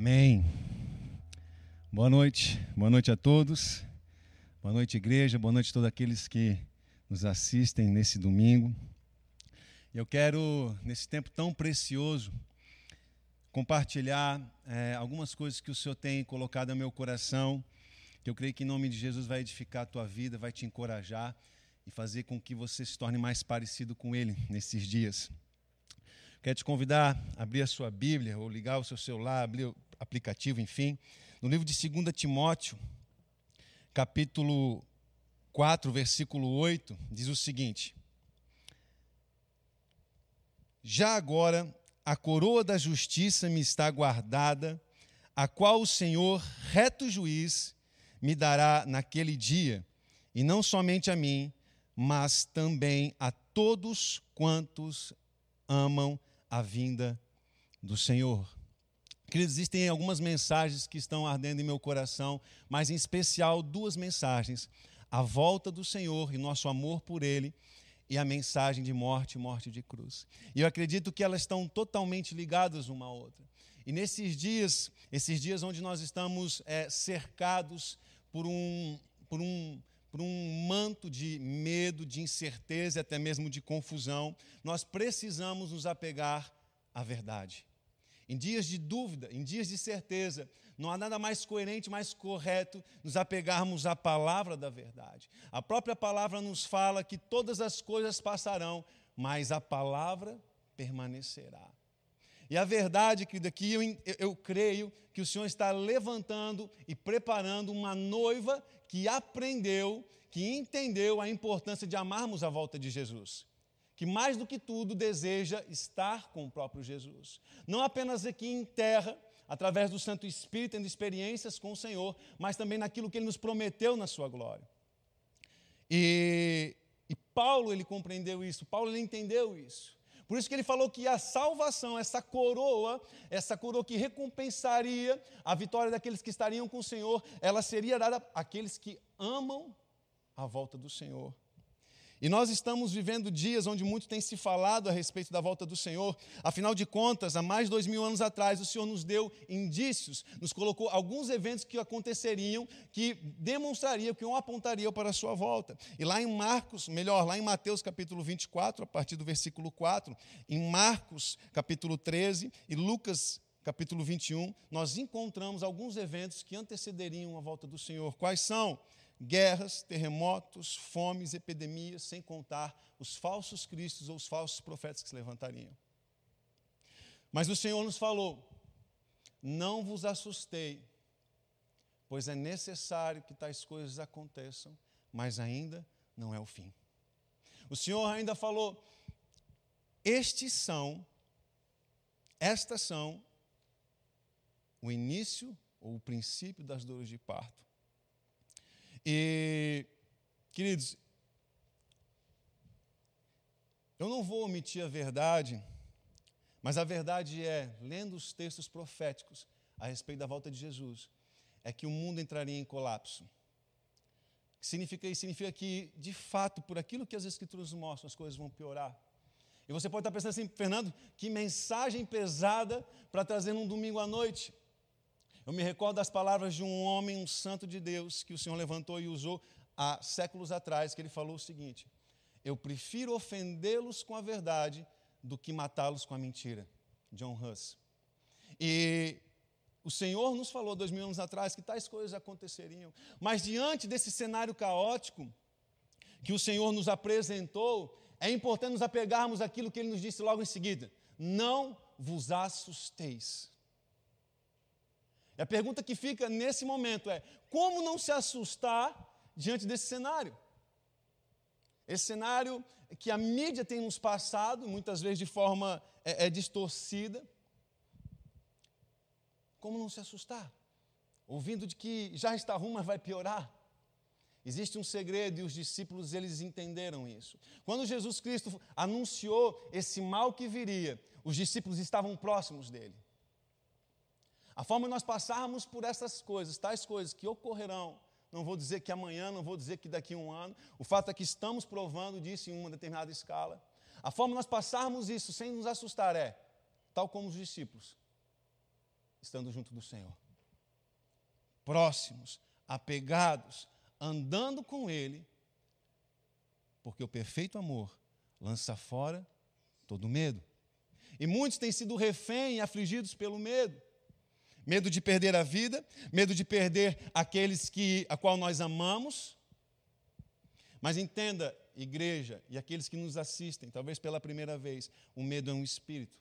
Amém. Boa noite, boa noite a todos. Boa noite, igreja. Boa noite a todos aqueles que nos assistem nesse domingo. Eu quero, nesse tempo tão precioso, compartilhar é, algumas coisas que o Senhor tem colocado no meu coração, que eu creio que em nome de Jesus vai edificar a tua vida, vai te encorajar e fazer com que você se torne mais parecido com Ele nesses dias. Quero te convidar a abrir a sua Bíblia, ou ligar o seu celular, abrir aplicativo, enfim. No livro de 2 Timóteo, capítulo 4, versículo 8, diz o seguinte: Já agora a coroa da justiça me está guardada, a qual o Senhor, reto juiz, me dará naquele dia, e não somente a mim, mas também a todos quantos amam a vinda do Senhor. Queridos, existem algumas mensagens que estão ardendo em meu coração, mas em especial duas mensagens: a volta do Senhor e nosso amor por Ele, e a mensagem de morte morte de cruz. E eu acredito que elas estão totalmente ligadas uma à outra. E nesses dias, esses dias onde nós estamos é, cercados por um, por um por um manto de medo, de incerteza e até mesmo de confusão, nós precisamos nos apegar à verdade. Em dias de dúvida, em dias de certeza, não há nada mais coerente, mais correto nos apegarmos à palavra da verdade. A própria palavra nos fala que todas as coisas passarão, mas a palavra permanecerá. E a verdade, querido, aqui eu, eu, eu creio que o Senhor está levantando e preparando uma noiva que aprendeu, que entendeu a importância de amarmos a volta de Jesus. Que mais do que tudo deseja estar com o próprio Jesus. Não apenas aqui em terra, através do Santo Espírito, tendo experiências com o Senhor, mas também naquilo que ele nos prometeu na sua glória. E, e Paulo, ele compreendeu isso, Paulo, ele entendeu isso. Por isso que ele falou que a salvação, essa coroa, essa coroa que recompensaria a vitória daqueles que estariam com o Senhor, ela seria dada àqueles que amam a volta do Senhor. E nós estamos vivendo dias onde muito tem se falado a respeito da volta do Senhor. Afinal de contas, há mais de dois mil anos atrás, o Senhor nos deu indícios, nos colocou alguns eventos que aconteceriam, que demonstrariam, que um apontariam para a sua volta. E lá em Marcos, melhor, lá em Mateus capítulo 24, a partir do versículo 4, em Marcos capítulo 13 e Lucas capítulo 21, nós encontramos alguns eventos que antecederiam a volta do Senhor. Quais são? Guerras, terremotos, fomes, epidemias, sem contar os falsos cristos ou os falsos profetas que se levantariam. Mas o Senhor nos falou: não vos assustei, pois é necessário que tais coisas aconteçam, mas ainda não é o fim. O Senhor ainda falou: estes são, estas são o início ou o princípio das dores de parto. E, queridos, eu não vou omitir a verdade, mas a verdade é, lendo os textos proféticos a respeito da volta de Jesus, é que o mundo entraria em colapso. Significa isso? Significa que, de fato, por aquilo que as Escrituras mostram, as coisas vão piorar. E você pode estar pensando assim, Fernando, que mensagem pesada para trazer num domingo à noite. Eu me recordo das palavras de um homem, um santo de Deus, que o Senhor levantou e usou há séculos atrás, que ele falou o seguinte: Eu prefiro ofendê-los com a verdade do que matá-los com a mentira. John Huss. E o Senhor nos falou dois mil anos atrás que tais coisas aconteceriam, mas diante desse cenário caótico que o Senhor nos apresentou, é importante nos apegarmos àquilo que ele nos disse logo em seguida: Não vos assusteis. E a pergunta que fica nesse momento é: como não se assustar diante desse cenário? Esse cenário que a mídia tem nos passado, muitas vezes de forma é, é distorcida. Como não se assustar? Ouvindo de que já está ruim, mas vai piorar. Existe um segredo e os discípulos eles entenderam isso. Quando Jesus Cristo anunciou esse mal que viria, os discípulos estavam próximos dele. A forma de nós passarmos por essas coisas, tais coisas que ocorrerão, não vou dizer que amanhã, não vou dizer que daqui a um ano, o fato é que estamos provando disso em uma determinada escala. A forma de nós passarmos isso sem nos assustar é, tal como os discípulos, estando junto do Senhor. Próximos, apegados, andando com Ele, porque o perfeito amor lança fora todo medo. E muitos têm sido refém e afligidos pelo medo. Medo de perder a vida, medo de perder aqueles que a qual nós amamos. Mas entenda, igreja e aqueles que nos assistem, talvez pela primeira vez, o medo é um espírito.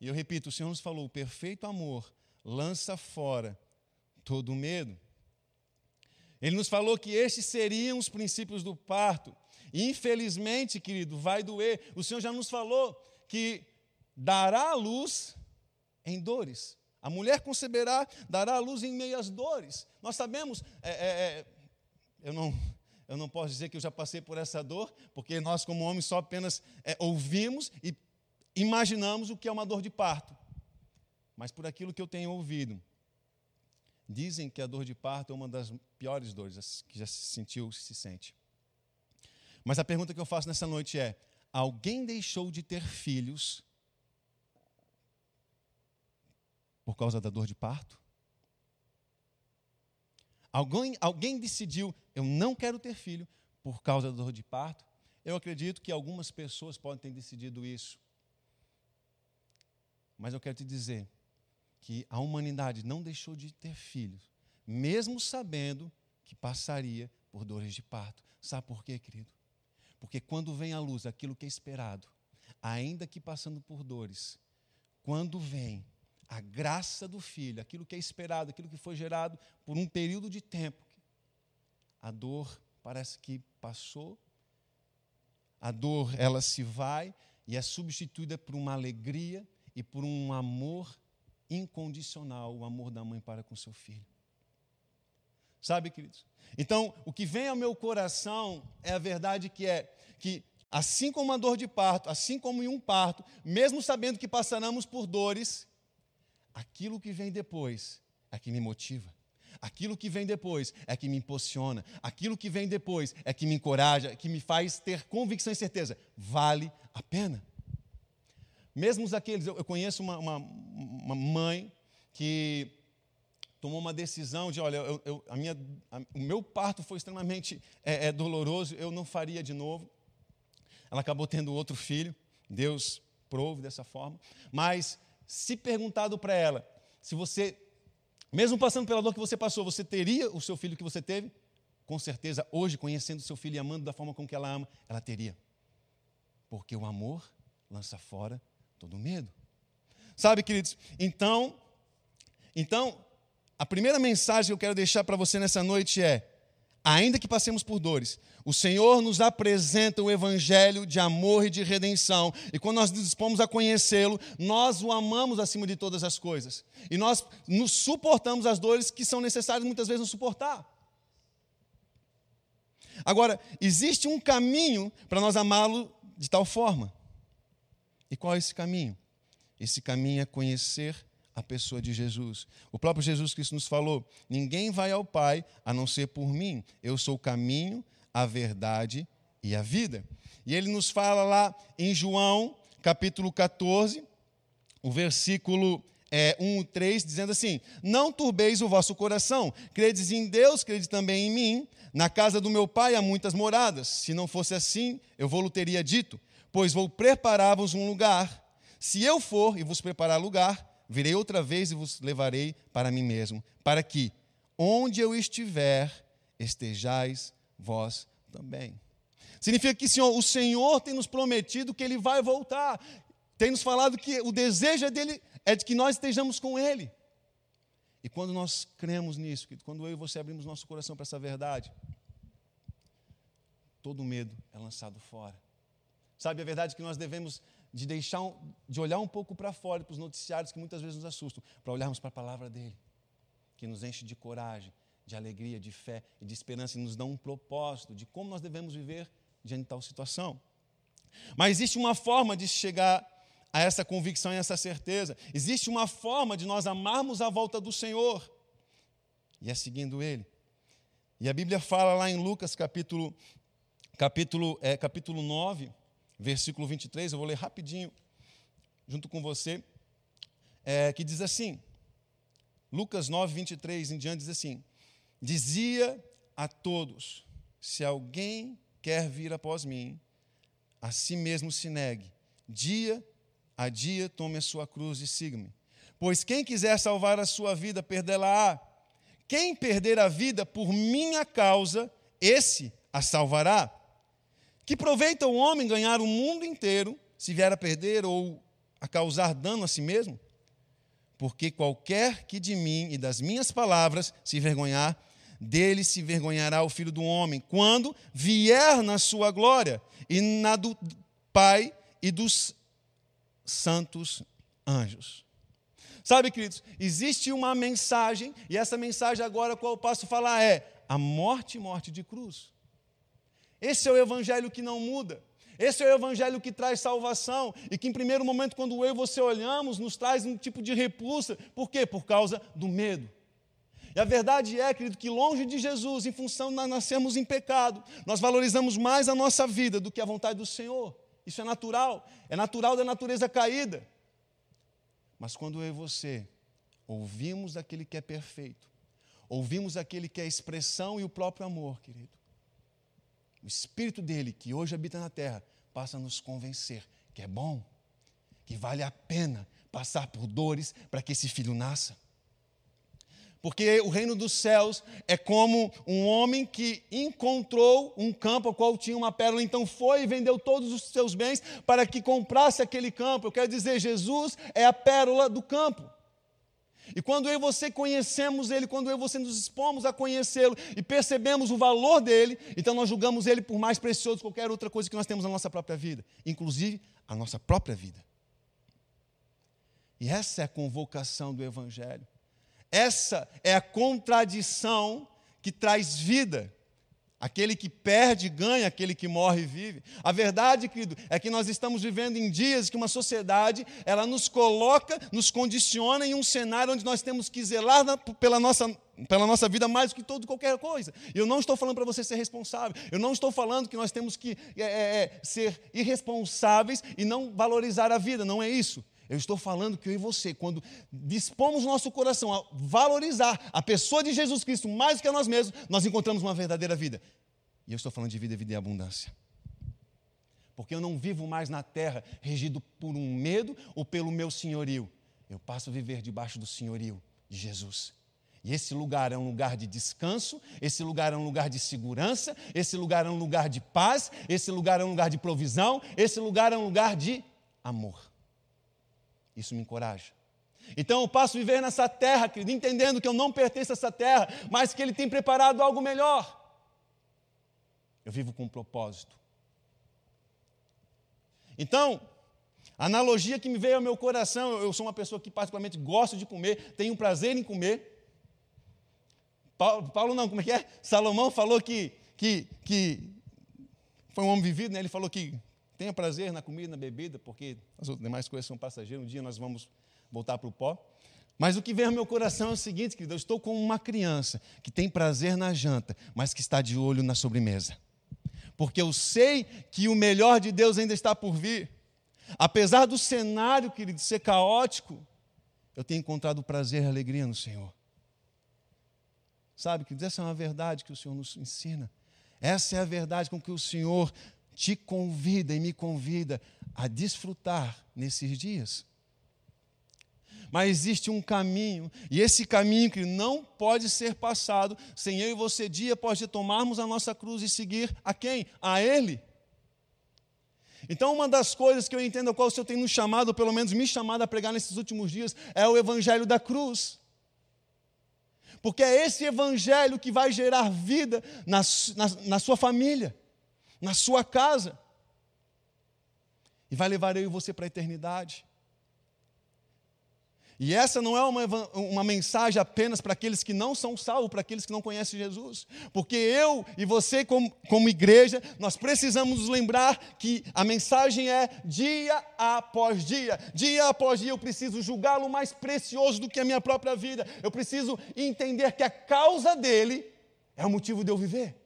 E eu repito, o Senhor nos falou: o perfeito amor lança fora todo medo. Ele nos falou que estes seriam os princípios do parto. Infelizmente, querido, vai doer. O Senhor já nos falou que dará a luz em dores. A mulher conceberá, dará a luz em meio às dores. Nós sabemos, é, é, é, eu, não, eu não posso dizer que eu já passei por essa dor, porque nós, como homens, só apenas é, ouvimos e imaginamos o que é uma dor de parto. Mas por aquilo que eu tenho ouvido, dizem que a dor de parto é uma das piores dores que já se sentiu, se sente. Mas a pergunta que eu faço nessa noite é: alguém deixou de ter filhos por causa da dor de parto? Alguém, alguém decidiu, eu não quero ter filho por causa da dor de parto? Eu acredito que algumas pessoas podem ter decidido isso. Mas eu quero te dizer que a humanidade não deixou de ter filhos, mesmo sabendo que passaria por dores de parto. Sabe por quê, querido? Porque quando vem à luz aquilo que é esperado, ainda que passando por dores, quando vem a graça do filho, aquilo que é esperado, aquilo que foi gerado por um período de tempo, a dor parece que passou, a dor ela se vai e é substituída por uma alegria e por um amor incondicional, o amor da mãe para com seu filho. Sabe, queridos? Então, o que vem ao meu coração é a verdade que é que assim como a dor de parto, assim como em um parto, mesmo sabendo que passaremos por dores, aquilo que vem depois é que me motiva. Aquilo que vem depois é que me impulsiona. Aquilo que vem depois é que me encoraja, que me faz ter convicção e certeza. Vale a pena. Mesmo aqueles, eu conheço uma, uma, uma mãe que tomou uma decisão de, olha, eu, eu, a minha, a, o meu parto foi extremamente é, é, doloroso, eu não faria de novo. Ela acabou tendo outro filho, Deus prove dessa forma. Mas se perguntado para ela, se você, mesmo passando pela dor que você passou, você teria o seu filho que você teve? Com certeza, hoje, conhecendo seu filho e amando da forma com que ela ama, ela teria. Porque o amor lança fora todo medo. Sabe, queridos? Então, então, a primeira mensagem que eu quero deixar para você nessa noite é: ainda que passemos por dores, o Senhor nos apresenta o evangelho de amor e de redenção. E quando nós nos dispomos a conhecê-lo, nós o amamos acima de todas as coisas. E nós nos suportamos as dores que são necessárias muitas vezes nos suportar. Agora, existe um caminho para nós amá-lo de tal forma. E qual é esse caminho? Esse caminho é conhecer a pessoa de Jesus. O próprio Jesus Cristo nos falou: ninguém vai ao Pai a não ser por mim. Eu sou o caminho, a verdade e a vida. E ele nos fala lá em João, capítulo 14, o versículo é, 1 e 3, dizendo assim: Não turbeis o vosso coração, credes em Deus, credes também em mim. Na casa do meu pai há muitas moradas. Se não fosse assim, eu vou-lhe teria dito pois vou preparar-vos um lugar. Se eu for e vos preparar lugar, virei outra vez e vos levarei para mim mesmo, para que, onde eu estiver, estejais vós também. Significa que Senhor, o Senhor tem nos prometido que Ele vai voltar, tem nos falado que o desejo é dele é de que nós estejamos com Ele. E quando nós cremos nisso, quando eu e você abrimos nosso coração para essa verdade, todo medo é lançado fora. Sabe, a verdade é que nós devemos de deixar, de olhar um pouco para fora, para os noticiários que muitas vezes nos assustam, para olharmos para a palavra dele, que nos enche de coragem, de alegria, de fé e de esperança e nos dá um propósito de como nós devemos viver diante de tal situação. Mas existe uma forma de chegar a essa convicção e essa certeza. Existe uma forma de nós amarmos a volta do Senhor. E é seguindo Ele. E a Bíblia fala lá em Lucas capítulo, capítulo, é, capítulo 9, versículo 23, eu vou ler rapidinho junto com você. é, que diz assim, Lucas 9, 23 em diante diz assim: Dizia a todos: Se alguém quer vir após mim, a si mesmo se negue, dia a dia tome a sua cruz e siga-me. Pois quem quiser salvar a sua vida, perdê-la-á. Quem perder a vida por minha causa, esse a salvará. Que proveita o homem ganhar o mundo inteiro, se vier a perder ou a causar dano a si mesmo? Porque qualquer que de mim e das minhas palavras se envergonhar, dele se envergonhará o filho do homem, quando vier na sua glória e na do Pai e dos santos anjos. Sabe, queridos, existe uma mensagem, e essa mensagem agora, qual eu posso falar, é a morte morte de cruz. Esse é o evangelho que não muda. Esse é o evangelho que traz salvação e que, em primeiro momento, quando eu e você olhamos, nos traz um tipo de repulsa. Por quê? Por causa do medo. E a verdade é, querido, que longe de Jesus, em função de nós nascermos em pecado, nós valorizamos mais a nossa vida do que a vontade do Senhor. Isso é natural, é natural da natureza caída. Mas quando eu e você ouvimos aquele que é perfeito, ouvimos aquele que é a expressão e o próprio amor, querido, o Espírito dele, que hoje habita na terra, passa a nos convencer que é bom, que vale a pena passar por dores para que esse filho nasça. Porque o reino dos céus é como um homem que encontrou um campo ao qual tinha uma pérola, então foi e vendeu todos os seus bens para que comprasse aquele campo. Eu quero dizer, Jesus é a pérola do campo. E quando eu e você conhecemos Ele, quando eu e você nos expomos a conhecê-lo e percebemos o valor dele, então nós julgamos Ele por mais precioso que qualquer outra coisa que nós temos na nossa própria vida, inclusive a nossa própria vida. E essa é a convocação do Evangelho. Essa é a contradição que traz vida. Aquele que perde, ganha, aquele que morre, vive. A verdade, querido, é que nós estamos vivendo em dias que uma sociedade, ela nos coloca, nos condiciona em um cenário onde nós temos que zelar na, pela, nossa, pela nossa vida mais do que todo qualquer coisa. Eu não estou falando para você ser responsável. Eu não estou falando que nós temos que é, é, é, ser irresponsáveis e não valorizar a vida. Não é isso. Eu estou falando que eu e você, quando dispomos nosso coração a valorizar a pessoa de Jesus Cristo mais do que a nós mesmos, nós encontramos uma verdadeira vida. E eu estou falando de vida, vida e abundância. Porque eu não vivo mais na terra regido por um medo ou pelo meu senhorio. Eu passo a viver debaixo do senhorio de Jesus. E esse lugar é um lugar de descanso, esse lugar é um lugar de segurança, esse lugar é um lugar de paz, esse lugar é um lugar de provisão, esse lugar é um lugar de amor. Isso me encoraja. Então eu passo a viver nessa terra, querido, entendendo que eu não pertenço a essa terra, mas que Ele tem preparado algo melhor. Eu vivo com um propósito. Então, a analogia que me veio ao meu coração, eu sou uma pessoa que particularmente gosto de comer, tenho prazer em comer. Paulo, Paulo não, como é que é? Salomão falou que, que, que foi um homem vivido, né? ele falou que Tenha prazer na comida, na bebida, porque as outras demais coisas são passageiras. Um dia nós vamos voltar para o pó. Mas o que vem ao meu coração é o seguinte, querido: eu estou com uma criança que tem prazer na janta, mas que está de olho na sobremesa. Porque eu sei que o melhor de Deus ainda está por vir. Apesar do cenário, querido, ser caótico, eu tenho encontrado prazer e alegria no Senhor. Sabe, querido, essa é uma verdade que o Senhor nos ensina. Essa é a verdade com que o Senhor te convida e me convida a desfrutar nesses dias. Mas existe um caminho, e esse caminho que não pode ser passado sem eu e você, dia após dia, tomarmos a nossa cruz e seguir a quem? A Ele. Então, uma das coisas que eu entendo, a qual o Senhor tem nos chamado, pelo menos me chamado a pregar nesses últimos dias, é o Evangelho da cruz. Porque é esse Evangelho que vai gerar vida na, na, na sua família na sua casa. E vai levar eu e você para a eternidade. E essa não é uma, uma mensagem apenas para aqueles que não são salvos, para aqueles que não conhecem Jesus. Porque eu e você, como, como igreja, nós precisamos nos lembrar que a mensagem é dia após dia. Dia após dia eu preciso julgá-lo mais precioso do que a minha própria vida. Eu preciso entender que a causa dele é o motivo de eu viver.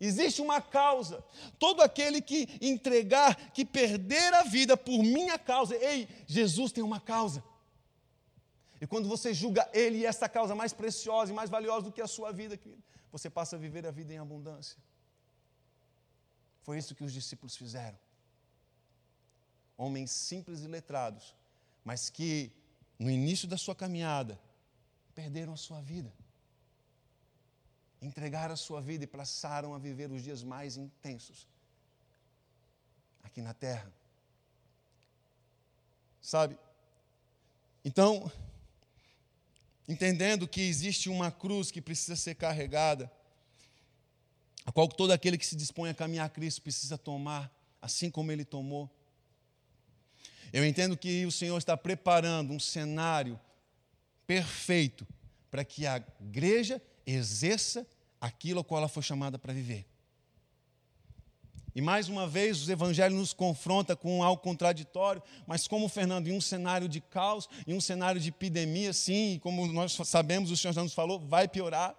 Existe uma causa. Todo aquele que entregar, que perder a vida por minha causa, ei, Jesus tem uma causa. E quando você julga Ele e essa causa mais preciosa e mais valiosa do que a sua vida, você passa a viver a vida em abundância. Foi isso que os discípulos fizeram. Homens simples e letrados, mas que no início da sua caminhada perderam a sua vida. Entregaram a sua vida e passaram a viver os dias mais intensos aqui na terra. Sabe? Então, entendendo que existe uma cruz que precisa ser carregada, a qual todo aquele que se dispõe a caminhar a Cristo precisa tomar, assim como ele tomou. Eu entendo que o Senhor está preparando um cenário perfeito para que a igreja exerça aquilo a qual ela foi chamada para viver. E mais uma vez, o Evangelho nos confronta com algo contraditório, mas como Fernando, em um cenário de caos, em um cenário de epidemia, sim, como nós sabemos, o Senhor já nos falou, vai piorar.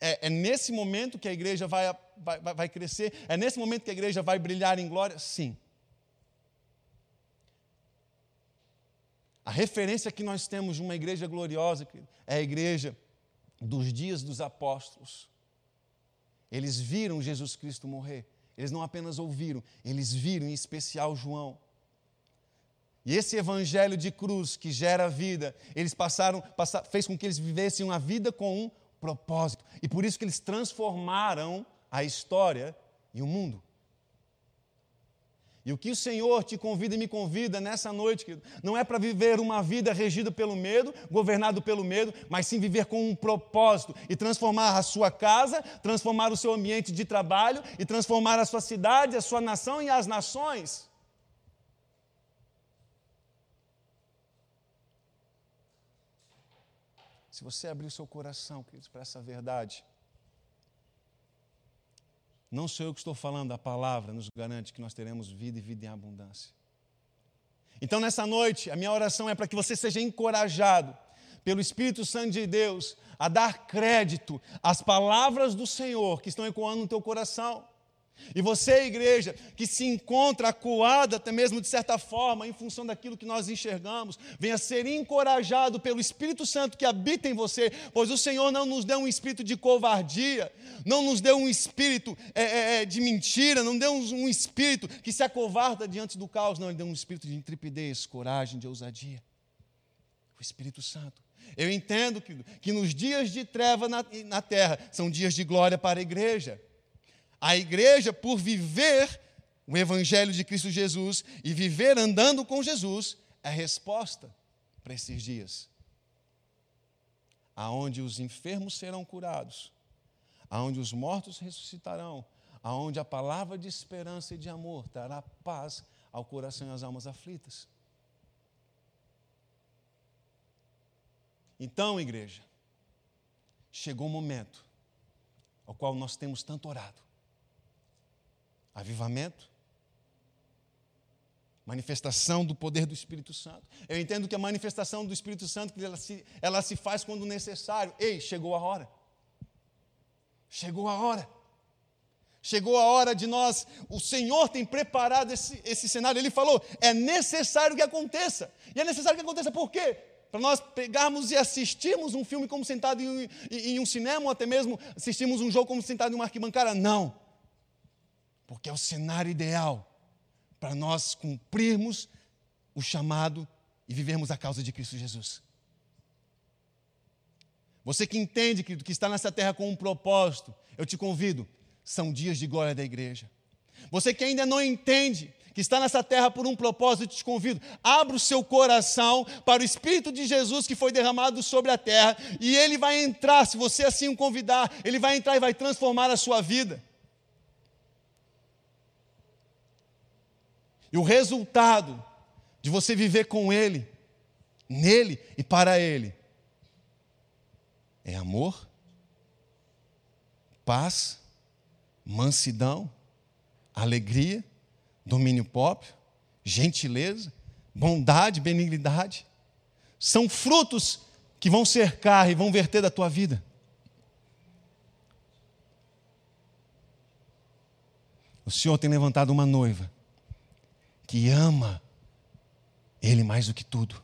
É, é nesse momento que a igreja vai, vai, vai crescer, é nesse momento que a igreja vai brilhar em glória? Sim. A referência que nós temos de uma igreja gloriosa é a igreja dos dias dos apóstolos. Eles viram Jesus Cristo morrer. Eles não apenas ouviram, eles viram, em especial João. E esse evangelho de cruz que gera vida, eles passaram, fez com que eles vivessem uma vida com um propósito. E por isso que eles transformaram a história e o mundo. E o que o Senhor te convida e me convida nessa noite, querido, não é para viver uma vida regida pelo medo, governado pelo medo, mas sim viver com um propósito e transformar a sua casa, transformar o seu ambiente de trabalho e transformar a sua cidade, a sua nação e as nações. Se você abrir o seu coração, queridos, para essa verdade, não sou eu que estou falando, a palavra nos garante que nós teremos vida e vida em abundância. Então, nessa noite, a minha oração é para que você seja encorajado pelo Espírito Santo de Deus a dar crédito às palavras do Senhor que estão ecoando no teu coração. E você, igreja, que se encontra acuada, até mesmo de certa forma, em função daquilo que nós enxergamos, venha ser encorajado pelo Espírito Santo que habita em você, pois o Senhor não nos deu um espírito de covardia, não nos deu um espírito é, é, é de mentira, não deu um espírito que se acovarda diante do caos, não, Ele deu um espírito de intrepidez, coragem, de ousadia. O Espírito Santo. Eu entendo que, que nos dias de treva na, na terra são dias de glória para a igreja. A igreja, por viver o Evangelho de Cristo Jesus e viver andando com Jesus, é a resposta para esses dias. Aonde os enfermos serão curados, aonde os mortos ressuscitarão, aonde a palavra de esperança e de amor trará paz ao coração e às almas aflitas. Então, igreja, chegou o momento ao qual nós temos tanto orado avivamento, manifestação do poder do Espírito Santo. Eu entendo que a manifestação do Espírito Santo ela se, ela se faz quando necessário. Ei, chegou a hora. Chegou a hora. Chegou a hora de nós, o Senhor tem preparado esse, esse cenário. Ele falou: é necessário que aconteça. E é necessário que aconteça por quê? Para nós pegarmos e assistirmos um filme como sentado em, em, em um cinema, ou até mesmo assistirmos um jogo como sentado em uma arquibancada. Não porque é o cenário ideal para nós cumprirmos o chamado e vivermos a causa de Cristo Jesus. Você que entende, querido, que está nessa terra com um propósito, eu te convido, são dias de glória da igreja. Você que ainda não entende, que está nessa terra por um propósito, te convido, abra o seu coração para o Espírito de Jesus que foi derramado sobre a terra, e ele vai entrar, se você assim o convidar, ele vai entrar e vai transformar a sua vida. E o resultado de você viver com Ele, nele e para Ele, é amor, paz, mansidão, alegria, domínio próprio, gentileza, bondade, benignidade. São frutos que vão cercar e vão verter da tua vida. O Senhor tem levantado uma noiva que ama Ele mais do que tudo.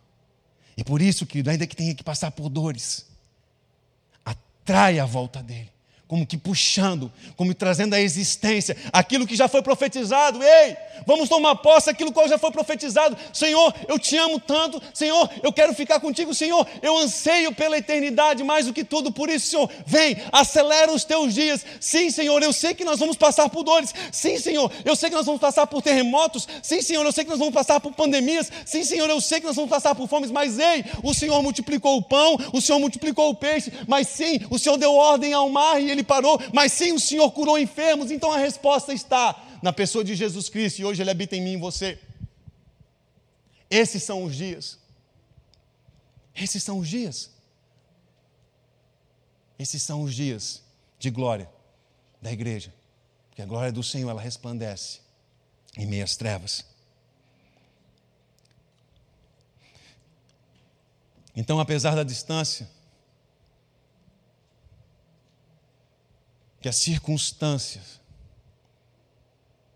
E por isso, querido, ainda que tenha que passar por dores, atrai a volta dele como que puxando, como trazendo à existência aquilo que já foi profetizado. Ei, vamos tomar posse daquilo que já foi profetizado. Senhor, eu te amo tanto. Senhor, eu quero ficar contigo. Senhor, eu anseio pela eternidade mais do que tudo. Por isso, Senhor, vem, acelera os teus dias. Sim, Senhor, eu sei que nós vamos passar por dores. Sim, Senhor, eu sei que nós vamos passar por terremotos. Sim, Senhor, eu sei que nós vamos passar por pandemias. Sim, Senhor, eu sei que nós vamos passar por fomes. Mas, ei, o Senhor multiplicou o pão, o Senhor multiplicou o peixe. Mas sim, o Senhor deu ordem ao mar e ele ele parou, mas sim o Senhor curou enfermos. Então a resposta está na pessoa de Jesus Cristo e hoje ele habita em mim e você. Esses são os dias. Esses são os dias. Esses são os dias de glória da igreja. Porque a glória do Senhor ela resplandece em meias trevas. Então, apesar da distância, que as circunstâncias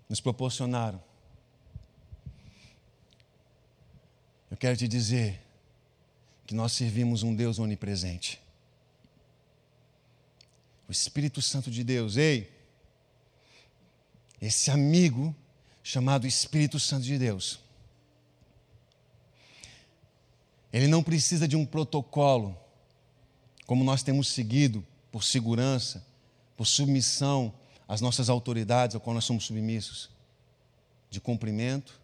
nos proporcionaram. Eu quero te dizer que nós servimos um Deus onipresente. O Espírito Santo de Deus, ei, esse amigo chamado Espírito Santo de Deus, ele não precisa de um protocolo, como nós temos seguido por segurança, por submissão às nossas autoridades ao qual nós somos submissos, de cumprimento,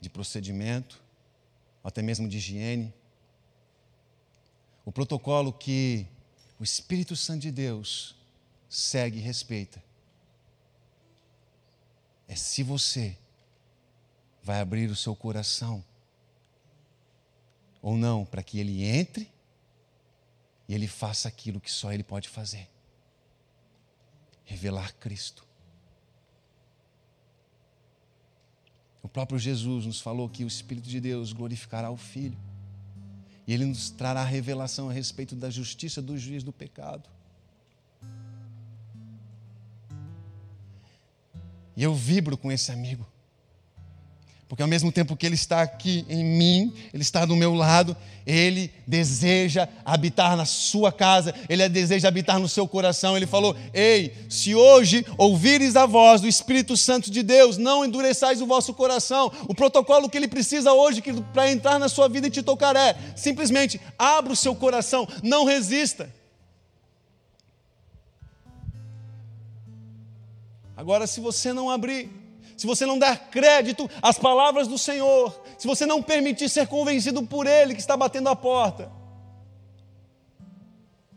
de procedimento, até mesmo de higiene. O protocolo que o Espírito Santo de Deus segue e respeita é se você vai abrir o seu coração ou não para que ele entre e ele faça aquilo que só ele pode fazer revelar Cristo. O próprio Jesus nos falou que o Espírito de Deus glorificará o Filho. E ele nos trará revelação a respeito da justiça do juiz do pecado. E eu vibro com esse amigo. Porque ao mesmo tempo que Ele está aqui em mim, Ele está do meu lado, Ele deseja habitar na sua casa, Ele deseja habitar no seu coração. Ele falou: Ei, se hoje ouvires a voz do Espírito Santo de Deus, não endureçais o vosso coração. O protocolo que Ele precisa hoje para entrar na sua vida e te tocar é simplesmente abra o seu coração, não resista. Agora, se você não abrir, se você não der crédito às palavras do Senhor, se você não permitir ser convencido por Ele que está batendo a porta,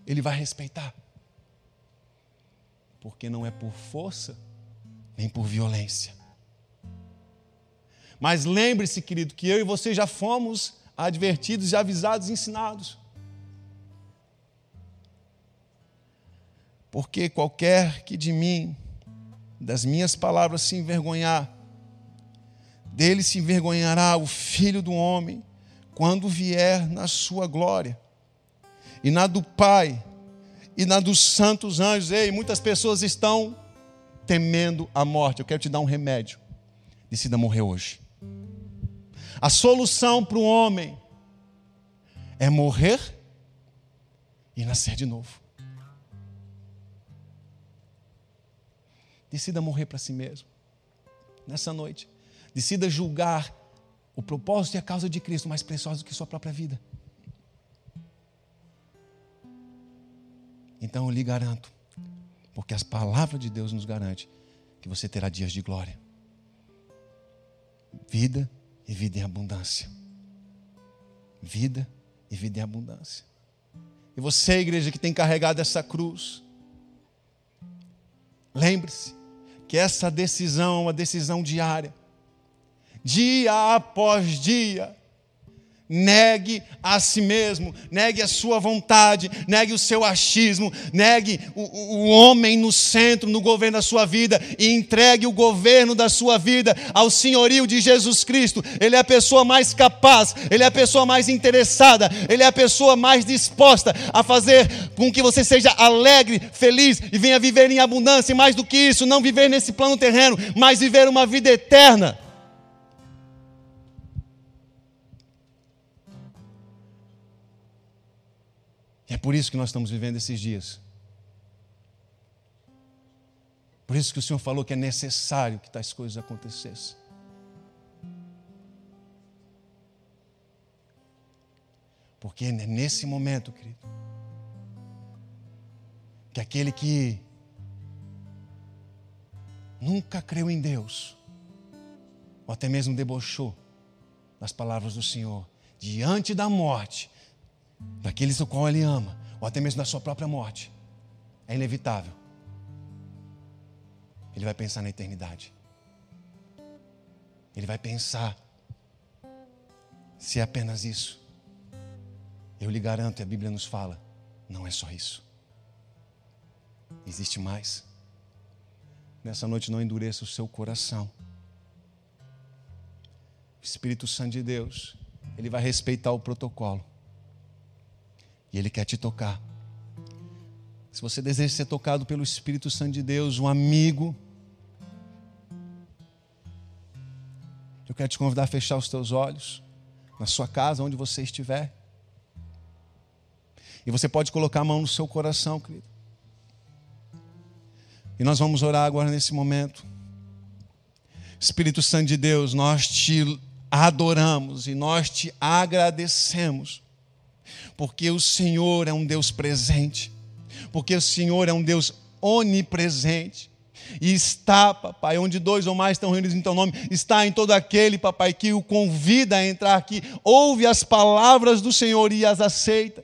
Ele vai respeitar. Porque não é por força, nem por violência. Mas lembre-se, querido, que eu e você já fomos advertidos, avisados, ensinados. Porque qualquer que de mim das minhas palavras se envergonhar, dele se envergonhará o filho do homem, quando vier na sua glória, e na do Pai, e na dos santos anjos. Ei, muitas pessoas estão temendo a morte. Eu quero te dar um remédio. Decida morrer hoje. A solução para o homem é morrer e nascer de novo. Decida morrer para si mesmo. Nessa noite. Decida julgar o propósito e a causa de Cristo mais preciosos do que sua própria vida. Então eu lhe garanto, porque as palavras de Deus nos garante que você terá dias de glória. Vida e vida em abundância. Vida e vida em abundância. E você, igreja, que tem carregado essa cruz, lembre-se, que essa decisão é uma decisão diária, dia após dia, Negue a si mesmo, negue a sua vontade, negue o seu achismo, negue o, o, homem no centro, no governo da sua vida e entregue o governo da sua vida ao senhorio de Jesus Cristo. Ele é a pessoa mais capaz, ele é a pessoa mais interessada, ele é a pessoa mais disposta a fazer com que você seja alegre, feliz e venha viver em abundância. E mais do que isso, não viver nesse plano terreno, mas viver uma vida eterna. É por isso que nós estamos vivendo esses dias. Por isso que o Senhor falou que é necessário que tais coisas acontecessem. Porque é nesse momento, querido, que aquele que nunca creu em Deus, ou até mesmo debochou das palavras do Senhor, diante da morte, daqueles o qual ele ama, ou até mesmo da sua própria morte, é inevitável. Ele vai pensar na eternidade. Ele vai pensar se é apenas isso. Eu lhe garanto, e a Bíblia nos fala, não é só isso. Existe mais. Nessa noite não endureça o seu coração. O Espírito Santo de Deus, ele vai respeitar o protocolo. E Ele quer te tocar. Se você deseja ser tocado pelo Espírito Santo de Deus, um amigo, eu quero te convidar a fechar os teus olhos, na sua casa, onde você estiver. E você pode colocar a mão no seu coração, querido. E nós vamos orar agora nesse momento. Espírito Santo de Deus, nós te adoramos e nós te agradecemos porque o Senhor é um Deus presente, porque o Senhor é um Deus onipresente. E está, papai, onde dois ou mais estão reunidos em teu nome, está em todo aquele, papai, que o convida a entrar aqui, ouve as palavras do Senhor e as aceita.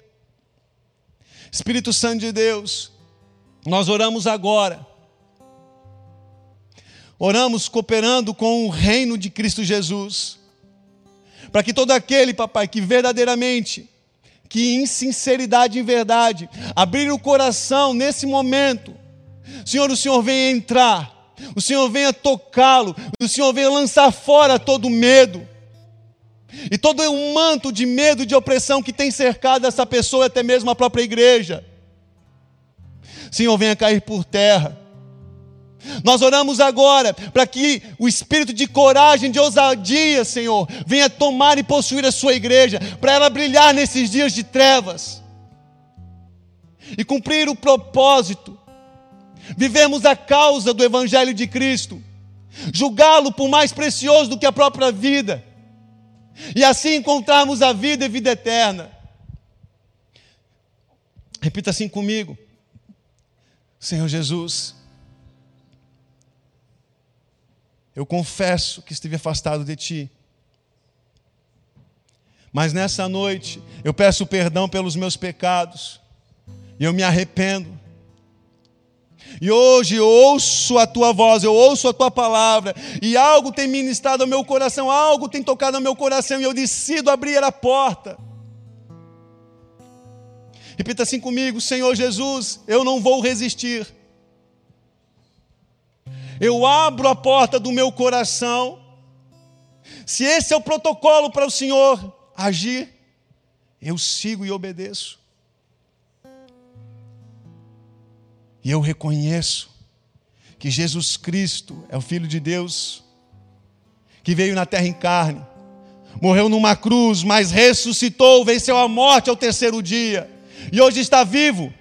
Espírito Santo de Deus, nós oramos agora. Oramos cooperando com o reino de Cristo Jesus. Para que todo aquele, papai, que verdadeiramente que em sinceridade e verdade, abrir o coração nesse momento. Senhor, o Senhor venha entrar, o Senhor venha tocá-lo, o Senhor venha lançar fora todo medo. E todo o manto de medo, de opressão que tem cercado essa pessoa, até mesmo a própria igreja. Senhor, venha cair por terra. Nós oramos agora para que o espírito de coragem, de ousadia, Senhor, venha tomar e possuir a sua igreja, para ela brilhar nesses dias de trevas e cumprir o propósito, vivemos a causa do Evangelho de Cristo, julgá-lo por mais precioso do que a própria vida, e assim encontrarmos a vida e vida eterna. Repita assim comigo, Senhor Jesus Eu confesso que estive afastado de ti. Mas nessa noite eu peço perdão pelos meus pecados. E eu me arrependo. E hoje eu ouço a tua voz, eu ouço a tua palavra, e algo tem ministrado ao meu coração, algo tem tocado ao meu coração, e eu decido abrir a porta. Repita assim comigo: Senhor Jesus, eu não vou resistir eu abro a porta do meu coração. Se esse é o protocolo para o Senhor agir, eu sigo e obedeço. E eu reconheço que Jesus Cristo é o Filho de Deus, que veio na terra em carne, morreu numa cruz, mas ressuscitou, venceu a morte ao terceiro dia, e hoje está vivo,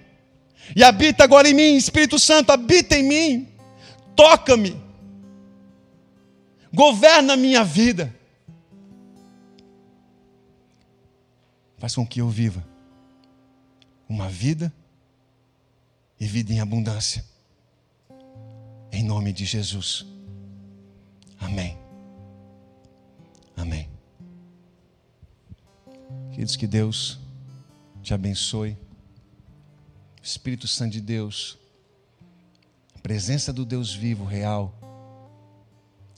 e habita agora em mim, Espírito Santo habita em mim toca-me, governa a minha vida, faz com que eu viva uma vida e vida em abundância, em nome de Jesus. Amém. Amém. Queridos, que Deus te abençoe. Espírito Santo de Deus presença do Deus vivo, real.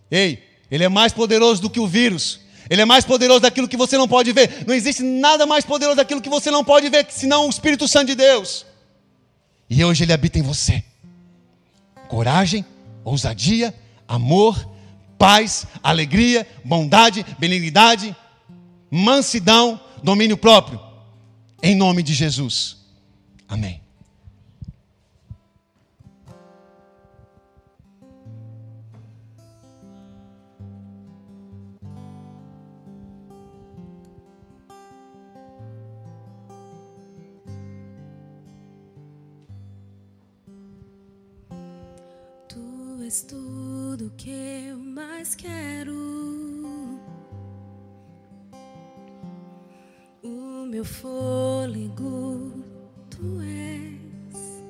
Ei, Ele é mais poderoso do que o vírus. Ele é mais poderoso daquilo que você não pode ver. Não existe nada mais poderoso daquilo que você não pode ver, senão o Espírito Santo de Deus. E hoje Ele habita em você. Coragem, ousadia, amor, paz, alegria, bondade, benignidade, mansidão, domínio próprio. Em nome de Jesus. Amém. és tudo que eu mais quero. O meu fôlego tu és.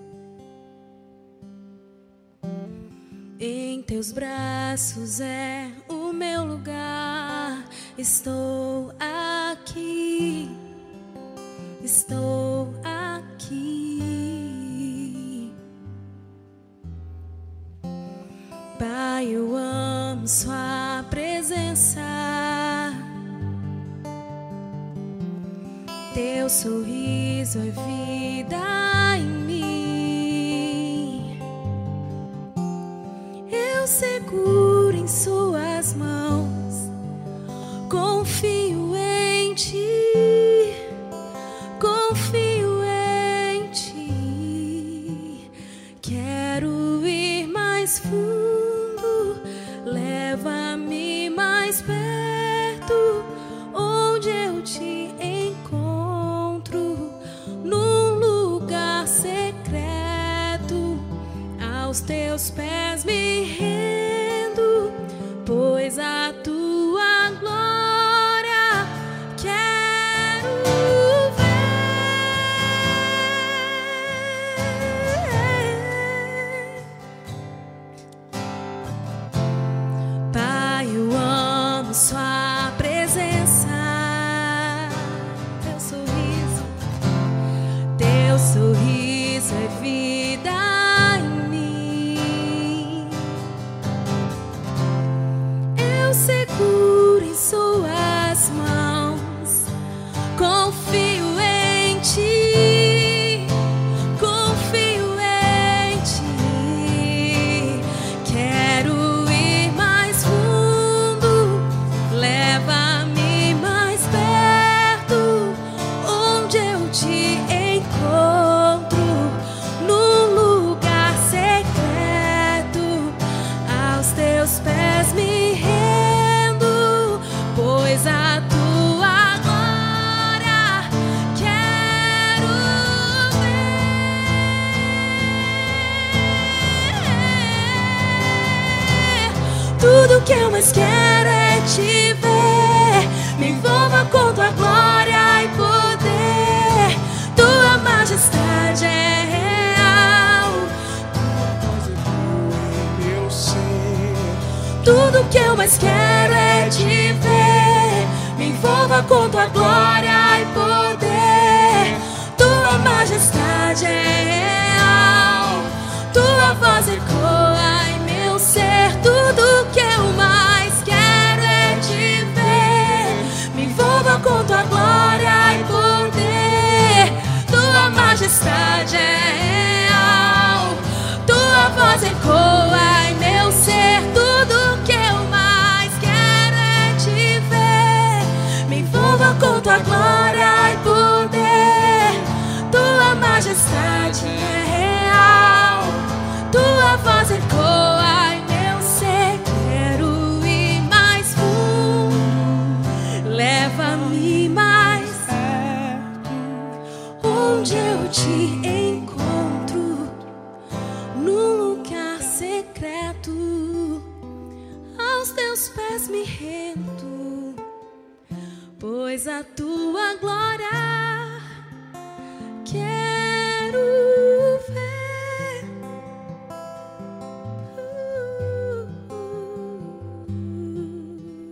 Em teus braços é o meu lugar. Estou aqui. resolvi